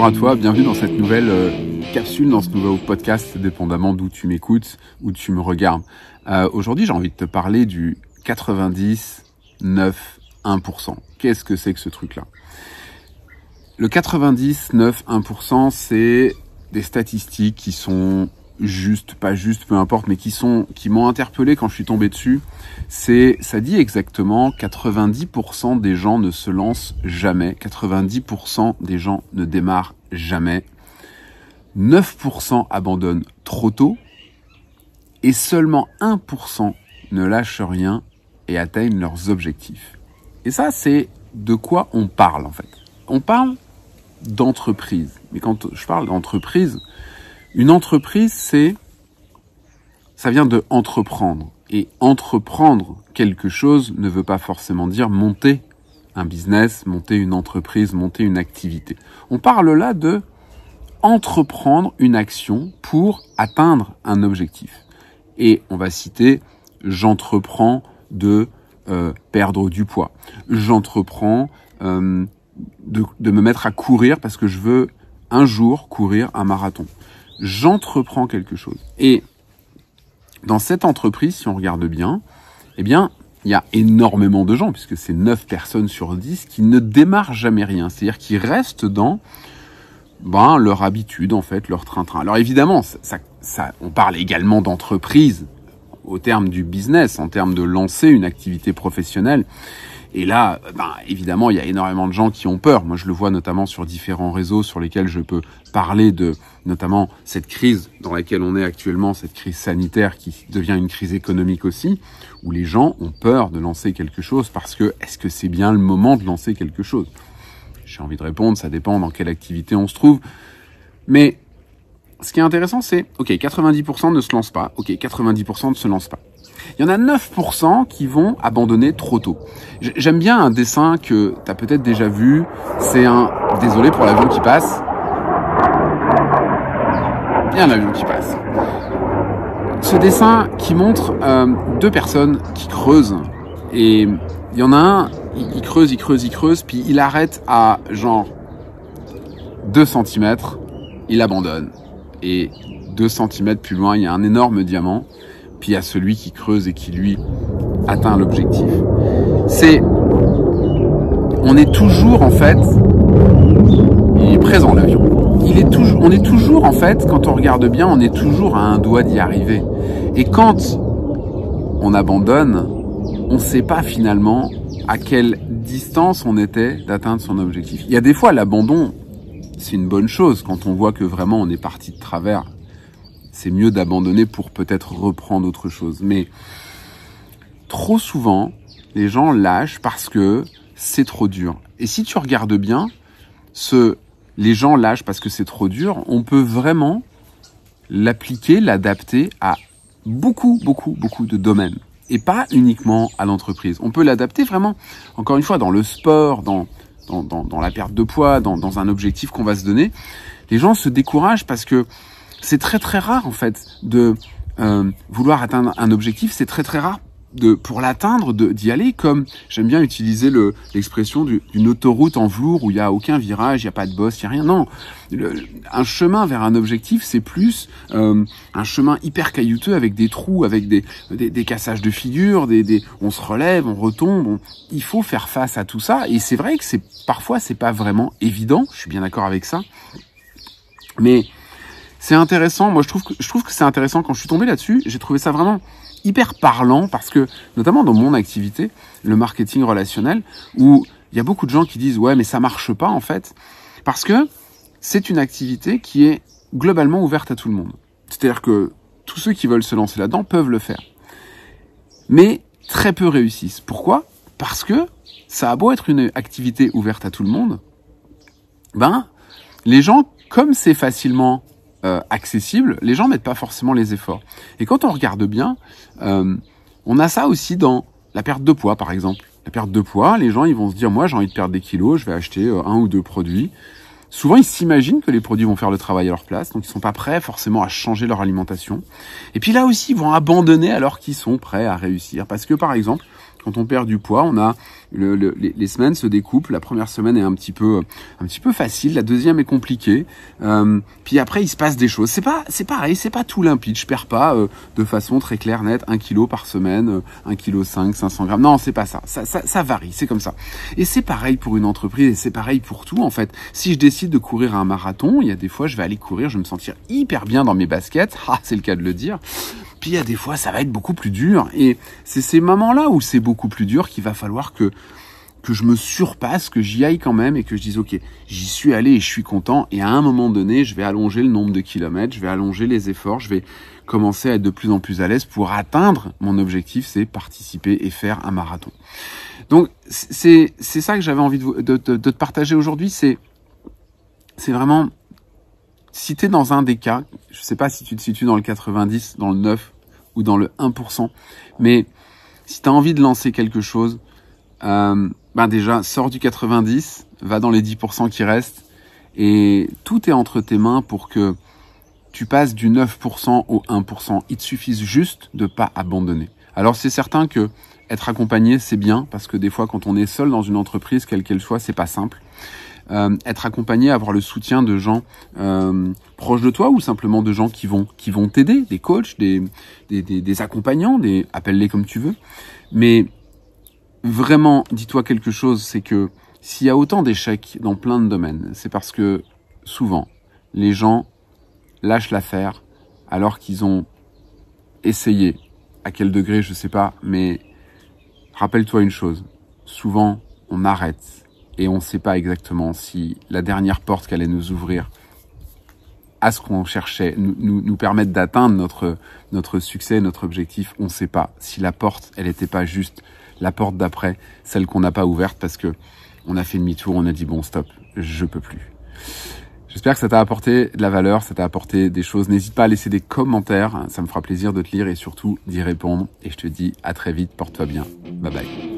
bonjour à toi, bienvenue dans cette nouvelle euh, capsule, dans ce nouveau podcast, dépendamment d'où tu m'écoutes, ou tu me regardes. Euh, Aujourd'hui, j'ai envie de te parler du 90, 9, 1%. Qu'est-ce que c'est que ce truc-là? Le 90, 9, 1%, c'est des statistiques qui sont juste, pas juste, peu importe, mais qui sont, qui m'ont interpellé quand je suis tombé dessus. C'est, ça dit exactement 90% des gens ne se lancent jamais, 90% des gens ne démarrent jamais, 9% abandonnent trop tôt et seulement 1% ne lâchent rien et atteignent leurs objectifs. Et ça, c'est de quoi on parle en fait. On parle d'entreprise. Mais quand je parle d'entreprise, une entreprise, c'est, ça vient de entreprendre. Et entreprendre quelque chose ne veut pas forcément dire monter business, monter une entreprise, monter une activité. On parle là de entreprendre une action pour atteindre un objectif. Et on va citer j'entreprends de euh, perdre du poids. J'entreprends euh, de, de me mettre à courir parce que je veux un jour courir un marathon j'entreprends quelque chose. Et dans cette entreprise, si on regarde bien, eh bien, il y a énormément de gens, puisque c'est 9 personnes sur 10 qui ne démarrent jamais rien. C'est-à-dire qui restent dans ben, leur habitude, en fait, leur train-train. Alors évidemment, ça, ça, on parle également d'entreprise au terme du business, en termes de lancer une activité professionnelle. Et là, ben, évidemment, il y a énormément de gens qui ont peur. Moi, je le vois notamment sur différents réseaux sur lesquels je peux parler de notamment cette crise dans laquelle on est actuellement, cette crise sanitaire qui devient une crise économique aussi, où les gens ont peur de lancer quelque chose parce que est-ce que c'est bien le moment de lancer quelque chose? J'ai envie de répondre, ça dépend dans quelle activité on se trouve. Mais ce qui est intéressant, c'est, ok, 90% ne se lancent pas, ok, 90% ne se lancent pas. Il y en a 9% qui vont abandonner trop tôt. J'aime bien un dessin que tu as peut-être déjà vu. C'est un... Désolé pour l'avion qui passe. Bien l'avion qui passe. Ce dessin qui montre euh, deux personnes qui creusent. Et il y en a un, il creuse, il creuse, il creuse, puis il arrête à genre 2 cm, il abandonne. Et 2 cm plus loin, il y a un énorme diamant puis il y a celui qui creuse et qui lui atteint l'objectif. C'est, on est toujours en fait, il est présent l'avion. Il est toujours, on est toujours en fait, quand on regarde bien, on est toujours à un doigt d'y arriver. Et quand on abandonne, on ne sait pas finalement à quelle distance on était d'atteindre son objectif. Il y a des fois l'abandon, c'est une bonne chose quand on voit que vraiment on est parti de travers c'est mieux d'abandonner pour peut-être reprendre autre chose. Mais trop souvent, les gens lâchent parce que c'est trop dur. Et si tu regardes bien, ce les gens lâchent parce que c'est trop dur, on peut vraiment l'appliquer, l'adapter à beaucoup, beaucoup, beaucoup de domaines. Et pas uniquement à l'entreprise. On peut l'adapter vraiment, encore une fois, dans le sport, dans, dans, la perte de poids, dans, dans un objectif qu'on va se donner. Les gens se découragent parce que c'est très très rare en fait de euh, vouloir atteindre un objectif. C'est très très rare de pour l'atteindre d'y aller comme j'aime bien utiliser le l'expression d'une autoroute en velours où il y a aucun virage, il y a pas de boss, il y a rien. Non, un chemin vers un objectif, c'est plus euh, un chemin hyper caillouteux avec des trous, avec des des, des cassages de figures, des, des on se relève, on retombe. il faut faire face à tout ça et c'est vrai que c'est parfois c'est pas vraiment évident. Je suis bien d'accord avec ça, mais c'est intéressant. Moi, je trouve que je trouve que c'est intéressant quand je suis tombé là-dessus. J'ai trouvé ça vraiment hyper parlant parce que, notamment dans mon activité, le marketing relationnel, où il y a beaucoup de gens qui disent ouais, mais ça marche pas en fait, parce que c'est une activité qui est globalement ouverte à tout le monde. C'est-à-dire que tous ceux qui veulent se lancer là-dedans peuvent le faire, mais très peu réussissent. Pourquoi? Parce que ça a beau être une activité ouverte à tout le monde, ben les gens, comme c'est facilement euh, accessible, les gens mettent pas forcément les efforts. Et quand on regarde bien, euh, on a ça aussi dans la perte de poids, par exemple. La perte de poids, les gens ils vont se dire, moi j'ai envie de perdre des kilos, je vais acheter euh, un ou deux produits. Souvent, ils s'imaginent que les produits vont faire le travail à leur place, donc ils sont pas prêts forcément à changer leur alimentation. Et puis là aussi, ils vont abandonner alors qu'ils sont prêts à réussir. Parce que, par exemple, quand on perd du poids, on a le, les, semaines se découpent. La première semaine est un petit peu, un petit peu facile. La deuxième est compliquée. Euh, puis après, il se passe des choses. C'est pas, c'est pareil. C'est pas tout limpide. Je perds pas euh, de façon très claire, nette, un kilo par semaine, 1 kg 5, 500 grammes. Non, c'est pas ça. Ça, ça, ça varie. C'est comme ça. Et c'est pareil pour une entreprise. Et c'est pareil pour tout en fait. Si je décide de courir un marathon, il y a des fois, je vais aller courir, je vais me sentir hyper bien dans mes baskets. Ah, c'est le cas de le dire. Puis il y a des fois, ça va être beaucoup plus dur. Et c'est ces moments-là où c'est beaucoup plus dur qu'il va falloir que que je me surpasse, que j'y aille quand même et que je dise ok, j'y suis allé et je suis content. Et à un moment donné, je vais allonger le nombre de kilomètres, je vais allonger les efforts, je vais commencer à être de plus en plus à l'aise pour atteindre mon objectif, c'est participer et faire un marathon. Donc c'est c'est ça que j'avais envie de, de, de, de te partager aujourd'hui. C'est c'est vraiment si tu es dans un des cas, je sais pas si tu te situes dans le 90, dans le 9 ou dans le 1%, mais si tu as envie de lancer quelque chose, euh, ben déjà, sors du 90, va dans les 10% qui restent, et tout est entre tes mains pour que tu passes du 9% au 1%. Il te suffit juste de pas abandonner. Alors c'est certain que être accompagné, c'est bien, parce que des fois, quand on est seul dans une entreprise, quelle qu'elle soit, c'est pas simple. Euh, être accompagné, avoir le soutien de gens euh, proches de toi ou simplement de gens qui vont qui vont t'aider, des coachs, des, des, des, des accompagnants, des appelle-les comme tu veux. Mais vraiment, dis-toi quelque chose, c'est que s'il y a autant d'échecs dans plein de domaines, c'est parce que souvent les gens lâchent l'affaire alors qu'ils ont essayé. À quel degré, je sais pas, mais rappelle-toi une chose. Souvent, on arrête et on ne sait pas exactement si la dernière porte qu'elle allait nous ouvrir à ce qu'on cherchait, nous, nous, nous permettre d'atteindre notre, notre succès, notre objectif, on ne sait pas. Si la porte, elle n'était pas juste la porte d'après, celle qu'on n'a pas ouverte parce que on a fait demi-tour, on a dit bon stop, je peux plus. J'espère que ça t'a apporté de la valeur, ça t'a apporté des choses. N'hésite pas à laisser des commentaires, ça me fera plaisir de te lire et surtout d'y répondre. Et je te dis à très vite, porte-toi bien. Bye bye.